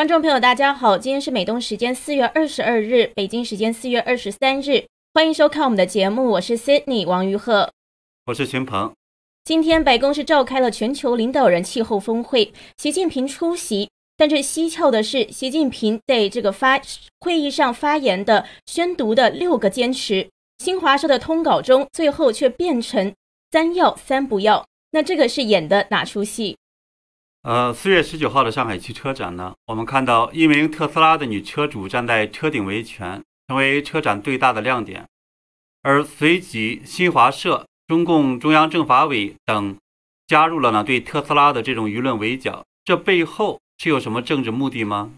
观众朋友，大家好，今天是美东时间四月二十二日，北京时间四月二十三日，欢迎收看我们的节目，我是 Sydney 王于鹤，我是秦鹏。今天白宫是召开了全球领导人气候峰会，习近平出席，但是蹊跷的是，习近平在这个发会议上发言的宣读的六个坚持，新华社的通稿中最后却变成三要三不要，那这个是演的哪出戏？呃，四月十九号的上海汽车展呢，我们看到一名特斯拉的女车主站在车顶维权，成为车展最大的亮点。而随即，新华社、中共中央政法委等加入了呢对特斯拉的这种舆论围剿。这背后是有什么政治目的吗？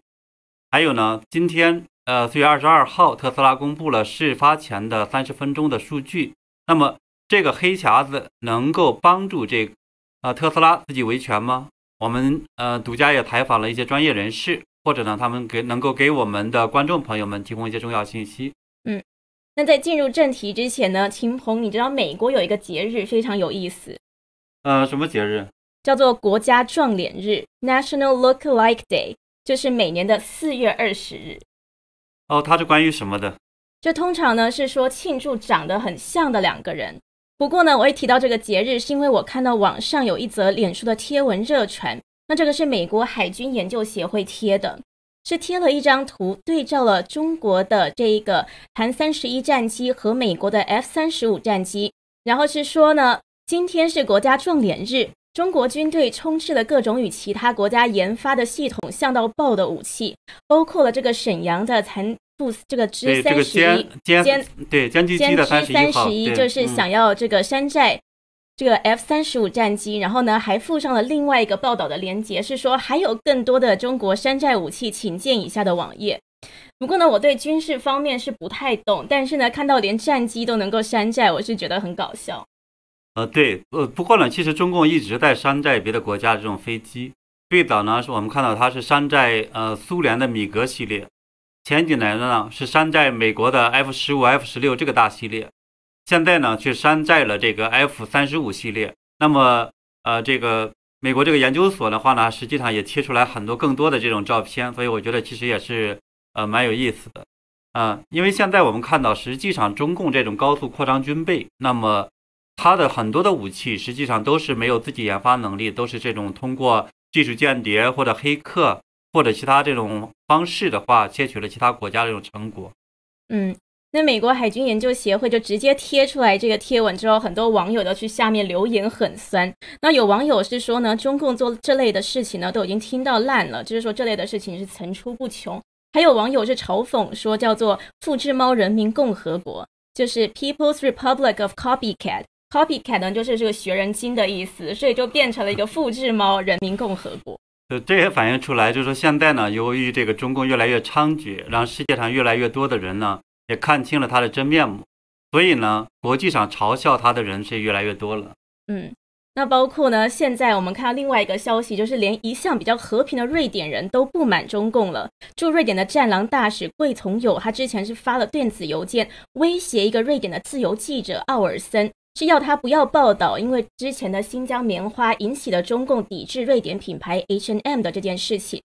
还有呢，今天呃四月二十二号，特斯拉公布了事发前的三十分钟的数据。那么这个黑匣子能够帮助这啊特斯拉自己维权吗？我们呃独家也采访了一些专业人士，或者呢，他们给能够给我们的观众朋友们提供一些重要信息。嗯，那在进入正题之前呢，秦鹏，你知道美国有一个节日非常有意思，呃，什么节日？叫做国家撞脸日 （National Look-alike Day），就是每年的四月二十日。哦，它是关于什么的？这通常呢是说庆祝长得很像的两个人。不过呢，我会提到这个节日，是因为我看到网上有一则脸书的贴文热传。那这个是美国海军研究协会贴的，是贴了一张图，对照了中国的这一个韩三十一战机和美国的 F 三十五战机，然后是说呢，今天是国家撞脸日，中国军队充斥了各种与其他国家研发的系统像到爆的武器，包括了这个沈阳的残。这个 G 三十一歼对歼击机的三十一就是想要这个山寨这个 F 三十五战机，然后呢还附上了另外一个报道的链接，是说还有更多的中国山寨武器，请见以下的网页。不过呢，我对军事方面是不太懂，但是呢，看到连战机都能够山寨，我是觉得很搞笑。呃，对，呃，不过呢，其实中共一直在山寨别的国家的这种飞机，最早呢是我们看到它是山寨呃苏联的米格系列。前几年呢是山寨美国的 F 十五、F 十六这个大系列，现在呢却山寨了这个 F 三十五系列。那么，呃，这个美国这个研究所的话呢，实际上也贴出来很多更多的这种照片，所以我觉得其实也是呃蛮有意思的啊。因为现在我们看到，实际上中共这种高速扩张军备，那么它的很多的武器实际上都是没有自己研发能力，都是这种通过技术间谍或者黑客。或者其他这种方式的话，窃取了其他国家的这种成果。嗯，那美国海军研究协会就直接贴出来这个贴文之后，很多网友都去下面留言很酸。那有网友是说呢，中共做这类的事情呢，都已经听到烂了，就是说这类的事情是层出不穷。还有网友是嘲讽说，叫做“复制猫人民共和国”，就是 People's Republic of Copycat。Copycat 呢，就是这个学人精的意思，所以就变成了一个复制猫人民共和国。这也反映出来，就是说现在呢，由于这个中共越来越猖獗，让世界上越来越多的人呢也看清了他的真面目，所以呢，国际上嘲笑他的人是越来越多了。嗯，那包括呢，现在我们看到另外一个消息，就是连一向比较和平的瑞典人都不满中共了。驻瑞典的战狼大使桂从友，他之前是发了电子邮件威胁一个瑞典的自由记者奥尔森。是要他不要报道，因为之前的新疆棉花引起了中共抵制瑞典品牌 H and M 的这件事情。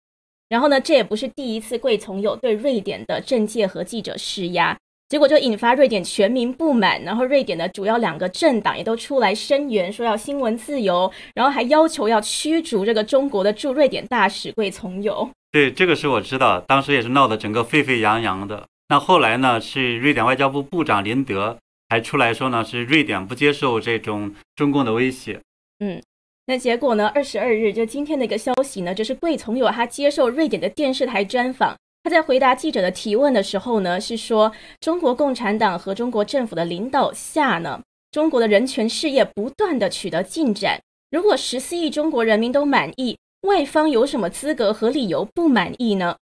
然后呢，这也不是第一次贵从友对瑞典的政界和记者施压，结果就引发瑞典全民不满。然后瑞典的主要两个政党也都出来声援，说要新闻自由，然后还要求要驱逐这个中国的驻瑞典大使贵从友。对，这个是我知道，当时也是闹得整个沸沸扬扬的。那后来呢，是瑞典外交部部长林德。还出来说呢，是瑞典不接受这种中共的威胁。嗯，那结果呢？二十二日就今天的一个消息呢，就是贵从友他接受瑞典的电视台专访，他在回答记者的提问的时候呢，是说中国共产党和中国政府的领导下呢，中国的人权事业不断的取得进展。如果十四亿中国人民都满意，外方有什么资格和理由不满意呢？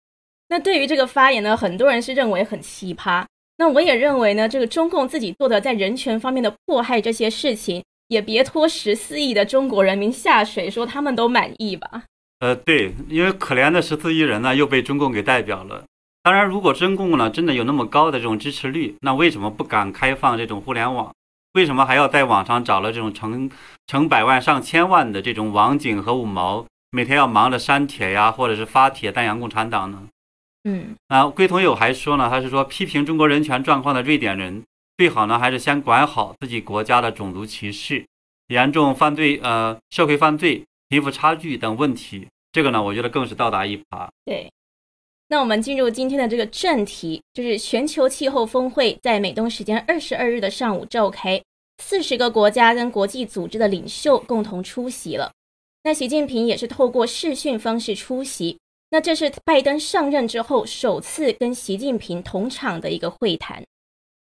那对于这个发言呢，很多人是认为很奇葩。那我也认为呢，这个中共自己做的在人权方面的迫害这些事情，也别拖十四亿的中国人民下水，说他们都满意吧。呃，对，因为可怜的十四亿人呢，又被中共给代表了。当然，如果中共呢真的有那么高的这种支持率，那为什么不敢开放这种互联网？为什么还要在网上找了这种成成百万上千万的这种网警和五毛每天要忙着删帖呀，或者是发帖赞扬共产党呢？嗯，啊，龟同友还说呢，他是说批评中国人权状况的瑞典人，最好呢还是先管好自己国家的种族歧视、严重犯罪、呃社会犯罪、贫富差距等问题。这个呢，我觉得更是倒打一耙。对。那我们进入今天的这个正题，就是全球气候峰会在美东时间二十二日的上午召开，四十个国家跟国际组织的领袖共同出席了。那习近平也是透过视讯方式出席。那这是拜登上任之后首次跟习近平同场的一个会谈。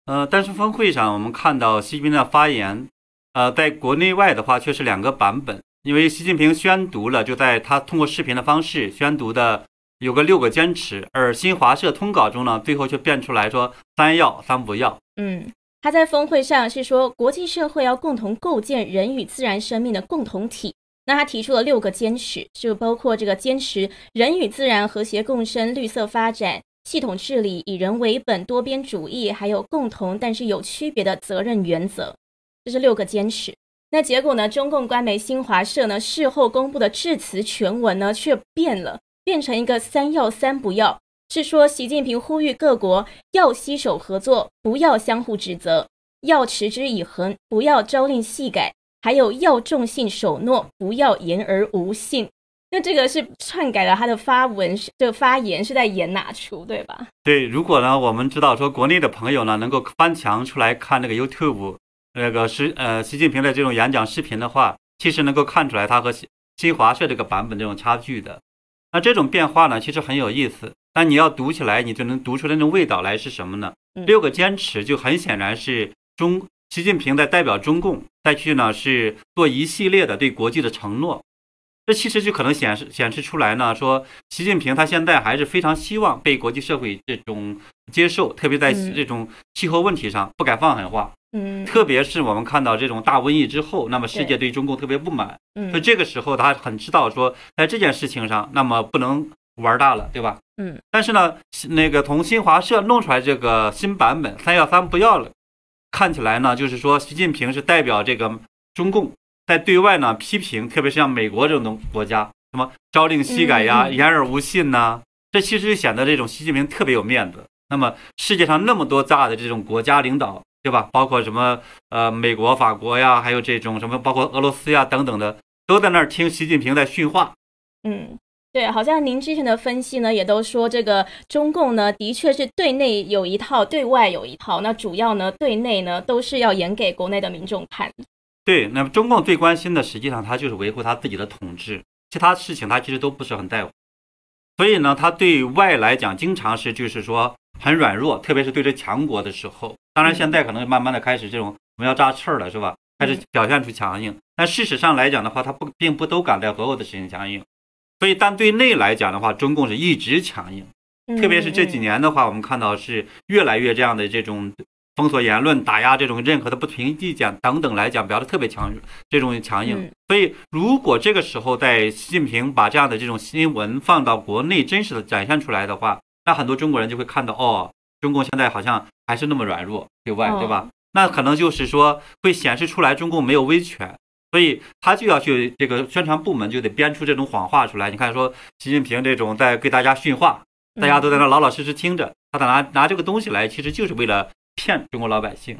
呃，但是峰会上我们看到习近平的发言，呃，在国内外的话却是两个版本，因为习近平宣读了，就在他通过视频的方式宣读的。有个六个坚持，而新华社通稿中呢，最后却变出来说三要三不要。嗯，他在峰会上是说，国际社会要共同构建人与自然生命的共同体。那他提出了六个坚持，就包括这个坚持人与自然和谐共生、绿色发展、系统治理、以人为本、多边主义，还有共同但是有区别的责任原则。这是六个坚持。那结果呢？中共官媒新华社呢事后公布的致辞全文呢却变了。变成一个三要三不要，是说习近平呼吁各国要携手合作，不要相互指责，要持之以恒，不要朝令夕改，还有要重信守诺，不要言而无信。那这个是篡改了他的发文，这个发言是在演哪出，对吧？对，如果呢，我们知道说国内的朋友呢，能够翻墙出来看那个 YouTube 那个是呃习近平的这种演讲视频的话，其实能够看出来他和新新华社这个版本这种差距的。那这种变化呢，其实很有意思。但你要读起来，你就能读出那种味道来是什么呢？六个坚持就很显然是中习近平在代表中共再去呢，是做一系列的对国际的承诺。这其实就可能显示显示出来呢，说习近平他现在还是非常希望被国际社会这种接受，特别在这种气候问题上不敢放狠话。嗯，特别是我们看到这种大瘟疫之后，那么世界对中共特别不满，所以这个时候他很知道说，在这件事情上，那么不能玩大了，对吧？嗯。但是呢，那个从新华社弄出来这个新版本“三要三不要”了，看起来呢，就是说习近平是代表这个中共在对外呢批评，特别是像美国这种国家，什么朝令夕改呀、言而无信呐，这其实显得这种习近平特别有面子。那么世界上那么多大的这种国家领导。对吧？包括什么呃，美国、法国呀，还有这种什么，包括俄罗斯呀等等的，都在那儿听习近平在训话。嗯，对，好像您之前的分析呢，也都说这个中共呢，的确是对内有一套，对外有一套。那主要呢，对内呢，都是要演给国内的民众看。对，那么中共最关心的，实际上他就是维护他自己的统治，其他事情他其实都不是很在乎。所以呢，他对外来讲，经常是就是说很软弱，特别是对着强国的时候。当然，现在可能慢慢的开始这种我们要扎刺儿了，是吧？开始表现出强硬。但事实上来讲的话，他不并不都敢在所有的事情强硬。所以，但对内来讲的话，中共是一直强硬。特别是这几年的话，我们看到是越来越这样的这种封锁言论、打压这种任何的不同意见等等来讲，表的特别强，这种强硬。所以，如果这个时候在习近平把这样的这种新闻放到国内真实的展现出来的话，那很多中国人就会看到哦。中共现在好像还是那么软弱，对外，对吧？那可能就是说会显示出来中共没有威权，所以他就要去这个宣传部门就得编出这种谎话出来。你看，说习近平这种在给大家训话，大家都在那老老实实听着，他拿拿这个东西来，其实就是为了骗中国老百姓。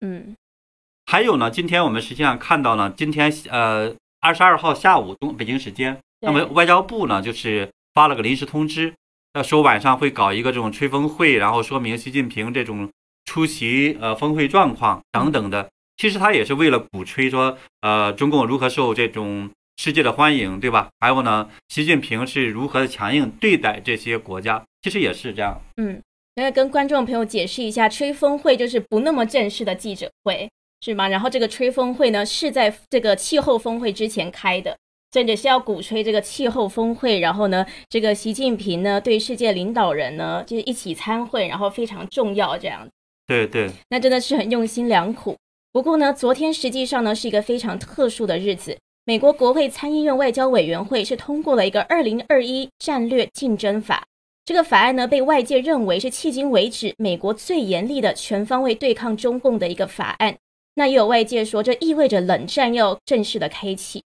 嗯，还有呢，今天我们实际上看到呢，今天呃二十二号下午中北京时间，那么外交部呢就是发了个临时通知。要说晚上会搞一个这种吹风会，然后说明习近平这种出席呃峰会状况等等的。其实他也是为了鼓吹说，呃，中共如何受这种世界的欢迎，对吧？还有呢，习近平是如何的强硬对待这些国家，其实也是这样。嗯，那跟观众朋友解释一下，吹风会就是不那么正式的记者会，是吗？然后这个吹风会呢，是在这个气候峰会之前开的。甚至是要鼓吹这个气候峰会，然后呢，这个习近平呢对世界领导人呢就是一起参会，然后非常重要这样。对对，那真的是很用心良苦。不过呢，昨天实际上呢是一个非常特殊的日子，美国国会参议院外交委员会是通过了一个二零二一战略竞争法。这个法案呢被外界认为是迄今为止美国最严厉的全方位对抗中共的一个法案。那也有外界说，这意味着冷战要正式的开启。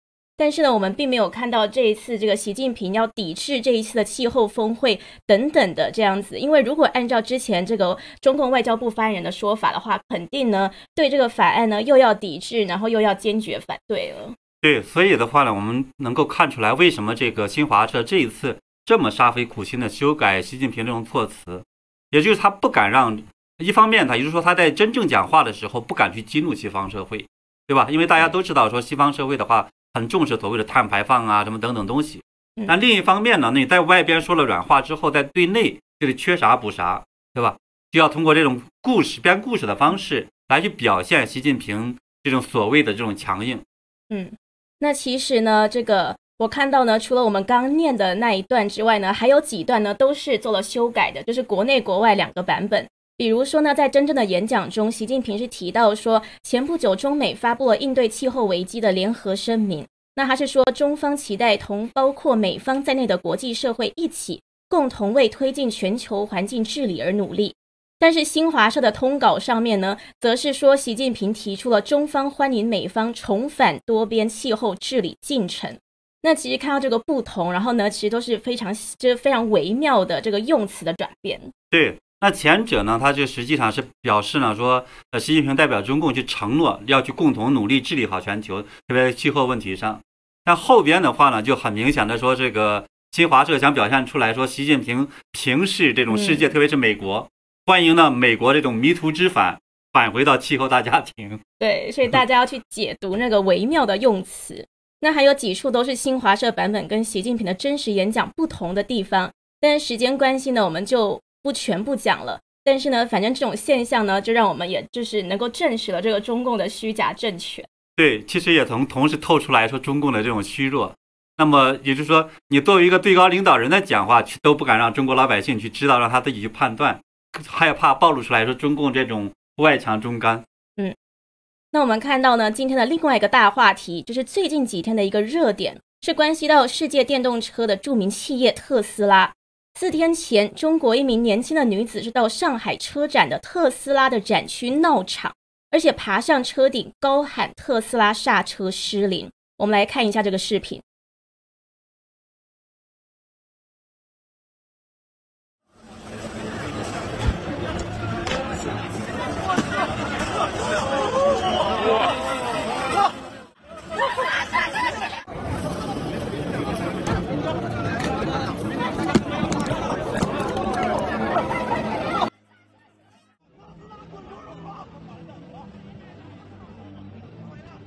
但是呢，我们并没有看到这一次这个习近平要抵制这一次的气候峰会等等的这样子。因为如果按照之前这个中共外交部发言人的说法的话，肯定呢对这个法案呢又要抵制，然后又要坚决反对了。对，所以的话呢，我们能够看出来为什么这个新华社这一次这么煞费苦心的修改习近平这种措辞，也就是他不敢让一方面，他也就是说他在真正讲话的时候不敢去激怒西方社会，对吧？因为大家都知道说西方社会的话。很重视所谓的碳排放啊，什么等等东西。那另一方面呢，你在外边说了软话之后，在对内就是缺啥补啥，对吧？就要通过这种故事编故事的方式来去表现习近平这种所谓的这种强硬。嗯，那其实呢，这个我看到呢，除了我们刚念的那一段之外呢，还有几段呢都是做了修改的，就是国内国外两个版本。比如说呢，在真正的演讲中，习近平是提到说，前不久中美发布了应对气候危机的联合声明。那他是说，中方期待同包括美方在内的国际社会一起，共同为推进全球环境治理而努力。但是新华社的通稿上面呢，则是说，习近平提出了中方欢迎美方重返多边气候治理进程。那其实看到这个不同，然后呢，其实都是非常就是非常微妙的这个用词的转变。对。那前者呢，它就实际上是表示呢，说，呃，习近平代表中共去承诺要去共同努力治理好全球，特别气候问题上。但后边的话呢，就很明显的说，这个新华社想表现出来说，习近平平视这种世界，特别是美国，欢迎呢美国这种迷途知返返回到气候大家庭。对，所以大家要去解读那个微妙的用词。那还有几处都是新华社版本跟习近平的真实演讲不同的地方，但是时间关系呢，我们就。不全部讲了，但是呢，反正这种现象呢，就让我们也就是能够证实了这个中共的虚假政权。对，其实也从同时透出来说中共的这种虚弱。那么也就是说，你作为一个最高领导人的讲话，都不敢让中国老百姓去知道，让他自己去判断，害怕暴露出来说中共这种外强中干。嗯，那我们看到呢，今天的另外一个大话题，就是最近几天的一个热点，是关系到世界电动车的著名企业特斯拉。四天前，中国一名年轻的女子是到上海车展的特斯拉的展区闹场，而且爬上车顶高喊“特斯拉刹车失灵”。我们来看一下这个视频。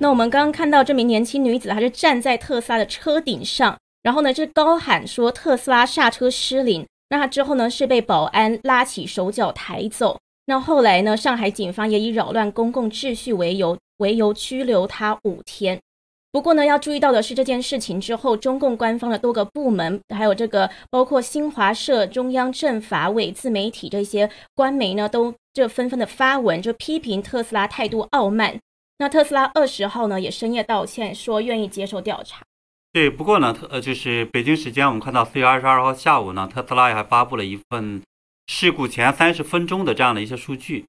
那我们刚刚看到这名年轻女子，她是站在特斯拉的车顶上，然后呢，就高喊说特斯拉刹车失灵。那她之后呢，是被保安拉起手脚抬走。那后来呢，上海警方也以扰乱公共秩序为由为由拘留她五天。不过呢，要注意到的是，这件事情之后，中共官方的多个部门，还有这个包括新华社、中央政法委、自媒体这些官媒呢，都这纷纷的发文，就批评特斯拉态度傲慢。那特斯拉二十号呢也深夜道歉，说愿意接受调查。对，不过呢，特呃就是北京时间，我们看到四月二十二号下午呢，特斯拉也还发布了一份事故前三十分钟的这样的一些数据。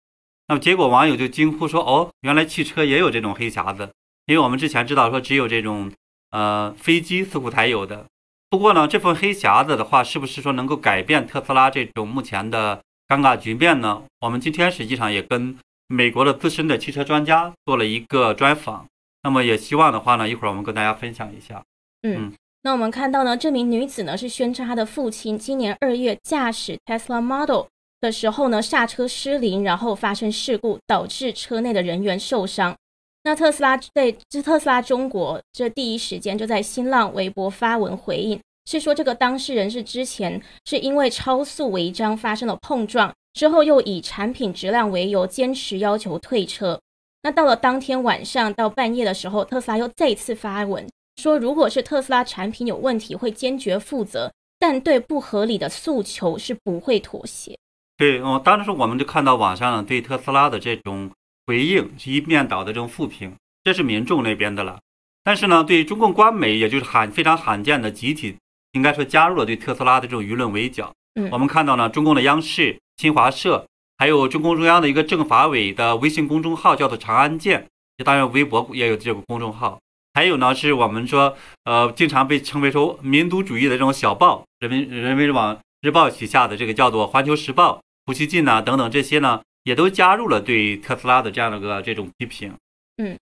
那么结果网友就惊呼说：“哦，原来汽车也有这种黑匣子，因为我们之前知道说只有这种呃飞机似乎才有的。不过呢，这份黑匣子的话，是不是说能够改变特斯拉这种目前的尴尬局面呢？我们今天实际上也跟。美国的资深的汽车专家做了一个专访，那么也希望的话呢，一会儿我们跟大家分享一下。嗯，那我们看到呢，这名女子呢是宣称她的父亲今年二月驾驶 Tesla Model 的时候呢刹车失灵，然后发生事故，导致车内的人员受伤。那特斯拉对这特斯拉中国这第一时间就在新浪微博发文回应，是说这个当事人是之前是因为超速违章发生了碰撞。之后又以产品质量为由坚持要求退车。那到了当天晚上到半夜的时候，特斯拉又再次发文说，如果是特斯拉产品有问题，会坚决负责，但对不合理的诉求是不会妥协。对，哦，当时我们就看到网上对特斯拉的这种回应是一面倒的这种负评，这是民众那边的了。但是呢，对中共官媒，也就是罕非常罕见的集体，应该说加入了对特斯拉的这种舆论围剿。嗯，我们看到呢，中共的央视。新华社还有中共中央的一个政法委的微信公众号叫做“长安见”，当然微博也有这个公众号，还有呢是我们说呃经常被称为说民族主义的这种小报，人民人民网日报旗下的这个叫做环球时报、胡锡进呐等等这些呢，也都加入了对特斯拉的这样的个这种批评。嗯，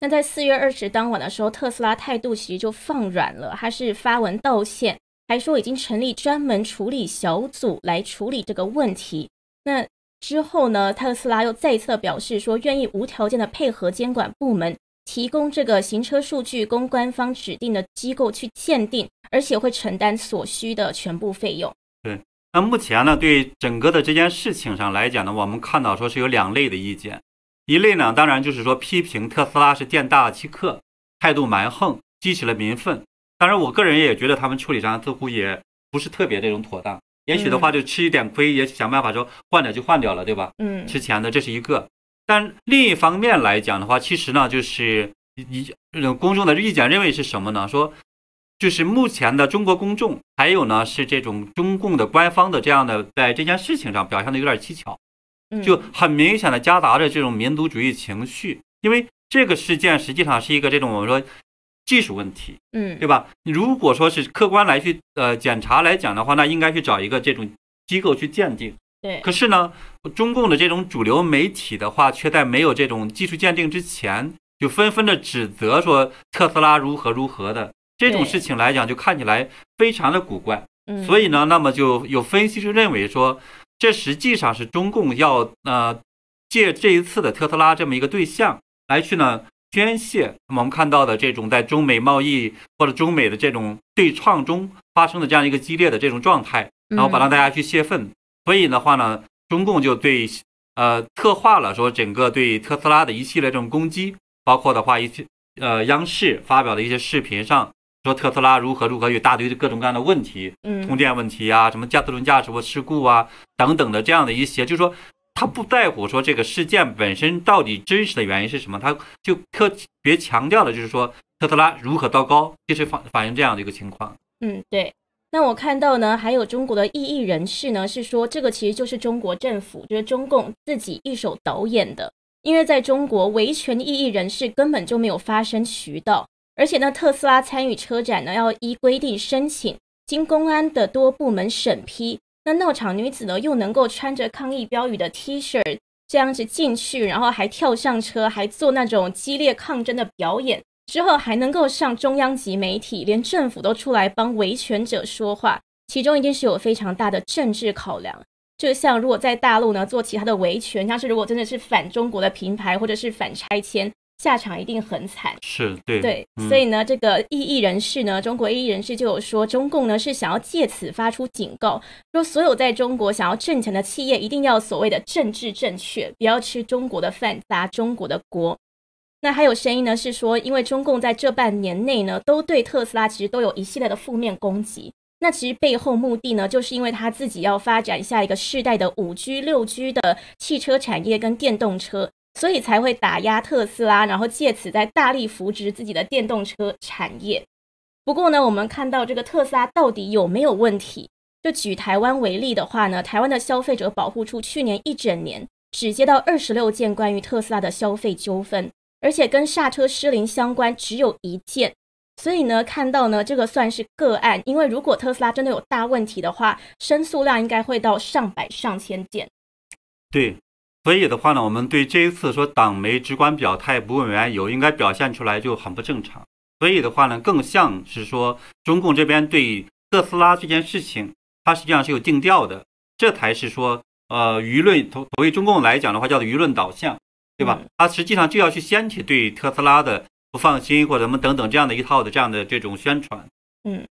那在四月二十当晚的时候，特斯拉态度其实就放软了，他是发文道歉。还说已经成立专门处理小组来处理这个问题。那之后呢？特斯拉又再次表示说，愿意无条件的配合监管部门，提供这个行车数据供官方指定的机构去鉴定，而且会承担所需的全部费用。对，那目前呢，对整个的这件事情上来讲呢，我们看到说是有两类的意见。一类呢，当然就是说批评特斯拉是店大欺客，态度蛮横，激起了民愤。当然，我个人也觉得他们处理上似乎也不是特别这种妥当。也许的话，就吃一点亏，也想办法说换掉就换掉了，对吧？嗯，吃钱的这是一个。但另一方面来讲的话，其实呢，就是一公众的意见认为是什么呢？说就是目前的中国公众，还有呢是这种中共的官方的这样的在这件事情上表现的有点蹊跷，就很明显的夹杂着这种民族主义情绪。因为这个事件实际上是一个这种我们说。技术问题，嗯，对吧？如果说是客观来去呃检查来讲的话，那应该去找一个这种机构去鉴定。对。可是呢，中共的这种主流媒体的话，却在没有这种技术鉴定之前，就纷纷的指责说特斯拉如何如何的这种事情来讲，就看起来非常的古怪。嗯。所以呢，那么就有分析师认为说，这实际上是中共要呃借这一次的特斯拉这么一个对象来去呢。宣泄，那么我们看到的这种在中美贸易或者中美的这种对创中发生的这样一个激烈的这种状态，然后把让大家去泄愤。所以的话呢，中共就对呃策划了说整个对特斯拉的一系列这种攻击，包括的话一些呃央视发表的一些视频上说特斯拉如何如何有大堆的各种各样的问题，嗯，充电问题啊，什么驾自轮驾驶或事故啊等等的这样的一些，就是说。他不在乎说这个事件本身到底真实的原因是什么，他就特别强调的就是说特斯拉如何糟糕，就是反反映这样的一个情况。嗯，对。那我看到呢，还有中国的异议人士呢，是说这个其实就是中国政府，就是中共自己一手导演的。因为在中国，维权异议人士根本就没有发声渠道，而且呢，特斯拉参与车展呢，要依规定申请，经公安的多部门审批。那闹场女子呢，又能够穿着抗议标语的 T 恤这样子进去，然后还跳上车，还做那种激烈抗争的表演，之后还能够上中央级媒体，连政府都出来帮维权者说话，其中一定是有非常大的政治考量。就像如果在大陆呢做其他的维权，像是如果真的是反中国的品牌，或者是反拆迁。下场一定很惨，是对对，所以呢，这个异议人士呢，中国异议人士就有说，中共呢是想要借此发出警告，说所有在中国想要挣钱的企业，一定要所谓的政治正确，不要吃中国的饭，砸中国的锅。那还有声音呢，是说，因为中共在这半年内呢，都对特斯拉其实都有一系列的负面攻击，那其实背后目的呢，就是因为他自己要发展下一个世代的五 G、六 G 的汽车产业跟电动车。所以才会打压特斯拉，然后借此在大力扶植自己的电动车产业。不过呢，我们看到这个特斯拉到底有没有问题？就举台湾为例的话呢，台湾的消费者保护处去年一整年只接到二十六件关于特斯拉的消费纠纷，而且跟刹车失灵相关只有一件。所以呢，看到呢这个算是个案，因为如果特斯拉真的有大问题的话，申诉量应该会到上百上千件。对。所以的话呢，我们对这一次说党媒只管表态不问缘由，应该表现出来就很不正常。所以的话呢，更像是说中共这边对特斯拉这件事情，它实际上是有定调的，这才是说呃舆论，从为中共来讲的话，叫做舆论导向，对吧？它实际上就要去掀起对特斯拉的不放心或者什么等等这样的一套的这样的这种宣传。嗯，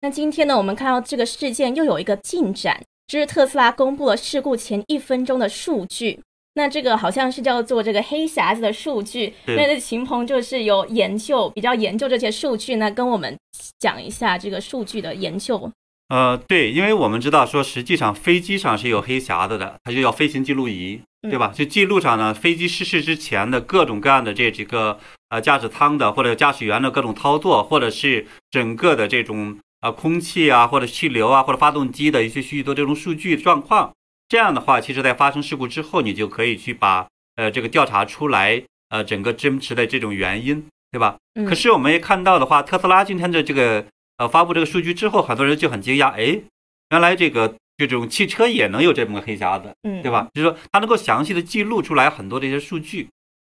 那今天呢，我们看到这个事件又有一个进展，就是特斯拉公布了事故前一分钟的数据。那这个好像是叫做这个黑匣子的数据，那这秦鹏就是有研究，比较研究这些数据呢，跟我们讲一下这个数据的研究。呃，对，因为我们知道说，实际上飞机上是有黑匣子的，它就叫飞行记录仪，对吧？就记录上呢，飞机失事之前的各种各样的这几个呃驾驶舱的或者驾驶员的各种操作，或者是整个的这种呃空气啊，或者气流啊，或者发动机的一些许多这种数据状况。这样的话，其实，在发生事故之后，你就可以去把呃这个调查出来，呃整个真实的这种原因。对吧？嗯可是我们也看到的话，特斯拉今天的这个呃发布这个数据之后，很多人就很惊讶，哎，原来这个这种汽车也能有这么个黑匣子，嗯，对吧？就是说它能够详细的记录出来很多的一些数据。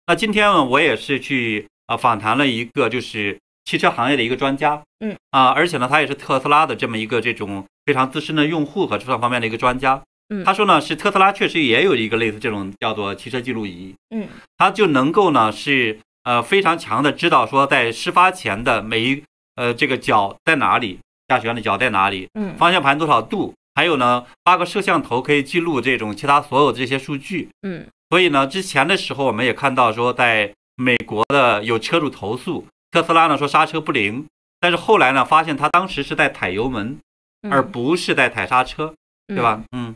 那今天呢，我也是去啊访谈了一个就是汽车行业的一个专家，嗯啊，而且呢，他也是特斯拉的这么一个这种非常资深的用户和这方面的一个专家。嗯。他说呢，是特斯拉确实也有一个类似这种叫做汽车记录仪，嗯。它就能够呢是呃非常强的知道说在事发前的每一呃这个脚在哪里，驾驶员的脚在哪里，嗯。方向盘多少度，还有呢八个摄像头可以记录这种其他所有这些数据。嗯。所以呢，之前的时候我们也看到说，在美国的有车主投诉特斯拉呢说刹车不灵，但是后来呢发现他当时是在踩油门，嗯，而不是在踩刹车，对吧？嗯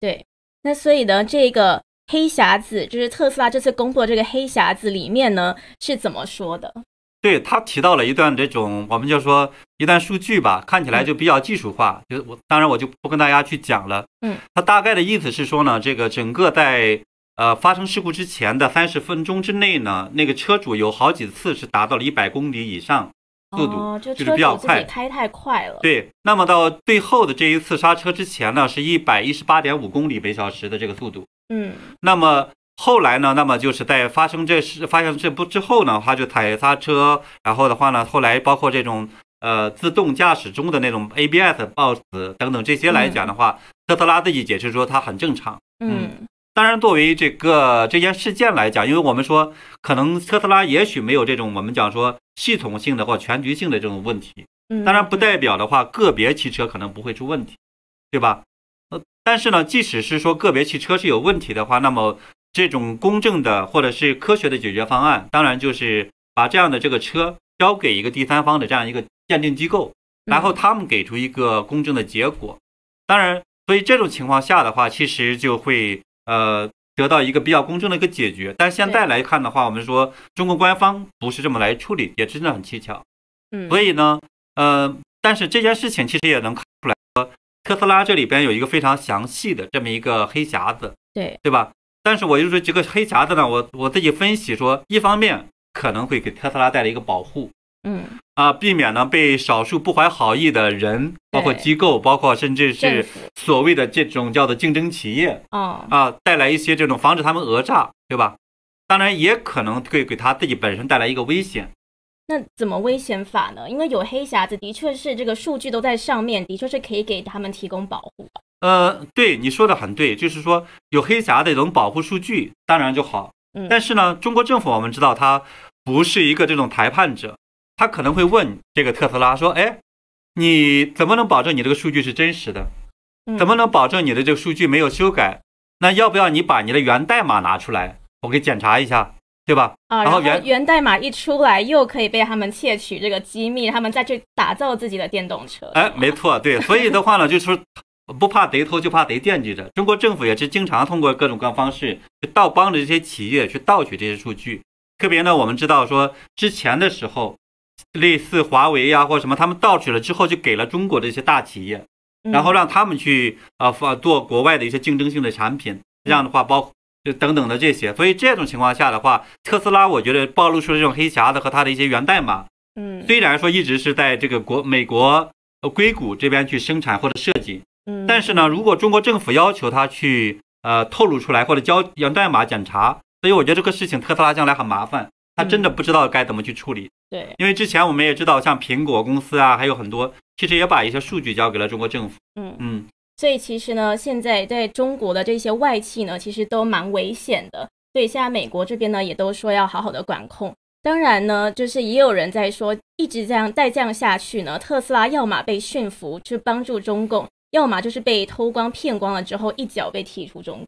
对，那所以呢，这个黑匣子就是特斯拉这次公布的这个黑匣子里面呢是怎么说的？对他提到了一段这种，我们就说一段数据吧，看起来就比较技术化。就我当然我就不跟大家去讲了。嗯，他大概的意思是说呢，这个整个在呃发生事故之前的三十分钟之内呢，那个车主有好几次是达到了一百公里以上速度。哦，就就是比较快开太快了。对，那么到最后的这一次刹车之前呢，是一百一十八点五公里每小时的这个速度。嗯那么后来呢，那么就是在发生这事发生这不之后呢，他就踩刹车，然后的话呢，后来包括这种呃自动驾驶中的那种 ABS 报死等等这些来讲的话，特斯拉自己解释说它很正常。嗯当然，作为这个这件事件来讲，因为我们说可能特斯拉也许没有这种我们讲说系统性的或全局性的这种问题，嗯，当然不代表的话个别汽车可能不会出问题，对吧？呃，但是呢，即使是说个别汽车是有问题的话，那么这种公正的或者是科学的解决方案，当然就是把这样的这个车交给一个第三方的这样一个鉴定机构，然后他们给出一个公正的结果。当然，所以这种情况下的话，其实就会呃得到一个比较公正的一个解决。但现在来看的话，我们说中国官方不是这么来处理，也真的很蹊跷。嗯，所以呢，呃，但是这件事情其实也能看出来说，特斯拉这里边有一个非常详细的这么一个黑匣子，对，对吧？但是我就说这个黑匣子呢，我我自己分析说，一方面可能会给特斯拉带来一个保护嗯啊，避免呢被少数不怀好意的人，包括机构，包括甚至是所谓的这种叫做竞争企业哦，啊，带来一些这种防止他们讹诈，对吧？当然也可能会给他自己本身带来一个危险。那怎么危险法呢？因为有黑匣子，的确是这个数据都在上面，的确是可以给他们提供保护吧。呃，对你说的很对，就是说有黑匣的这种保护数据，当然就好。嗯但是呢，中国政府我们知道，它不是一个这种裁判者，他可能会问这个特斯拉说：“哎，你怎么能保证你这个数据是真实的？嗯怎么能保证你的这个数据没有修改？那要不要你把你的源代码拿出来，我给检查一下，对吧？啊，然后源源代码一出来，又可以被他们窃取这个机密，他们再去打造自己的电动车。哎，没错，对，所以的话呢，就是不怕贼偷，就怕贼惦记着。中国政府也是经常通过各种各样方式去盗帮着这些企业去盗取这些数据。特别呢，我们知道说之前的时候，类似华为呀、或者什么，他们盗取了之后，就给了中国的一些大企业，嗯然后让他们去啊发做国外的一些竞争性的产品。这样的话，包括就等等的这些。所以这种情况下的话，特斯拉我觉得暴露出了这种黑匣子和它的一些源代码。嗯虽然说一直是在这个国美国呃硅谷这边去生产或者设计，嗯，但是呢，如果中国政府要求他去呃透露出来或者交源代码检查，所以我觉得这个事情特斯拉将来很麻烦，他真的不知道该怎么去处理。对，因为之前我们也知道，像苹果公司啊，还有很多其实也把一些数据交给了中国政府。嗯。嗯，所以其实呢，现在在中国的这些外企呢，其实都蛮危险的。所以现在美国这边呢，也都说要好好的管控。当然呢，就是也有人在说，一直这样再这样下去呢，特斯拉要么被驯服，去帮助中共，要么就是被偷光骗光了之后，一脚被踢出中国。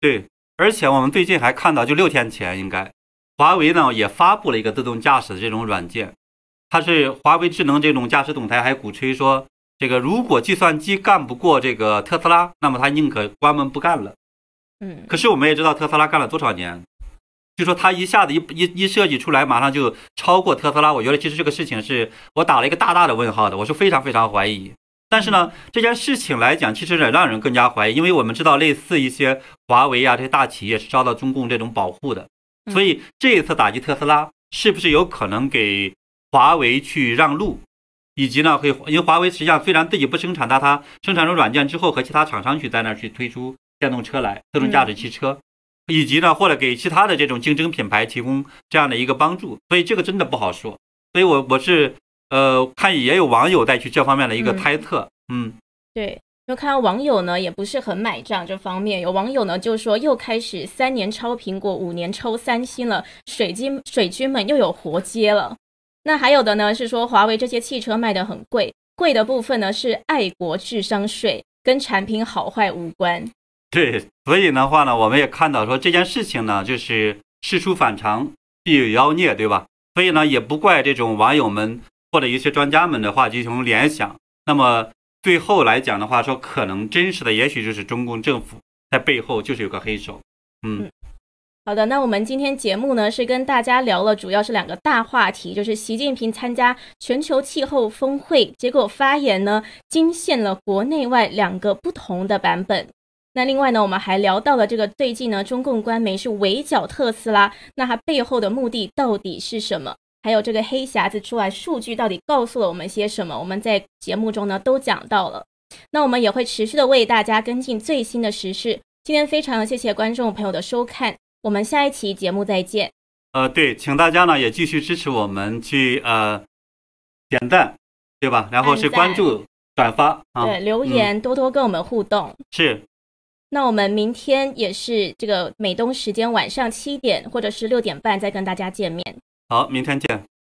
对。而且我们最近还看到，就六天前应该，华为呢也发布了一个自动驾驶的这种软件，它是华为智能这种驾驶总裁还鼓吹说，这个如果计算机干不过这个特斯拉，那么他宁可关门不干了。嗯可是我们也知道特斯拉干了多少年，就说他一下子一一一设计出来，马上就超过特斯拉。我觉得其实这个事情是我打了一个大大的问号的，我是非常非常怀疑。但是呢，这件事情来讲，其实也让人更加怀疑，因为我们知道类似一些华为啊这些大企业是遭到中共这种保护的，所以这一次打击特斯拉是不是有可能给华为去让路，以及呢，会因为华为实际上虽然自己不生产，但它生产出软件之后，和其他厂商去在那儿去推出电动车来，自动驾驶汽车，以及呢，或者给其他的这种竞争品牌提供这样的一个帮助，所以这个真的不好说。所以我我是呃看也有网友在去这方面的一个猜测，嗯，对。就看到网友呢，也不是很买账这方面。有网友呢就说，又开始三年抄苹果，五年抽三星了，水军水军们又有活接了。那还有的呢是说，华为这些汽车卖的很贵，贵的部分呢是爱国智商税，跟产品好坏无关。对，所以的话呢，我们也看到说这件事情呢，就是事出反常必有妖孽，对吧？所以呢，也不怪这种网友们或者一些专家们的话进行联想。那么。最后来讲的话，说可能真实的，也许就是中共政府在背后就是有个黑手。嗯，好的，那我们今天节目呢是跟大家聊了，主要是两个大话题，就是习近平参加全球气候峰会，结果发言呢惊现了国内外两个不同的版本。那另外呢，我们还聊到了这个最近呢，中共官媒是围剿特斯拉，那它背后的目的到底是什么？还有这个黑匣子出来，数据到底告诉了我们些什么？我们在节目中呢都讲到了。那我们也会持续的为大家跟进最新的时事。今天非常谢谢观众朋友的收看，我们下一期节目再见。呃，对，请大家呢也继续支持我们去呃点赞，对吧？然后是关注、转发啊，对，留言多多跟我们互动。是。那我们明天也是这个美东时间晚上七点或者是六点半再跟大家见面。好，明天见。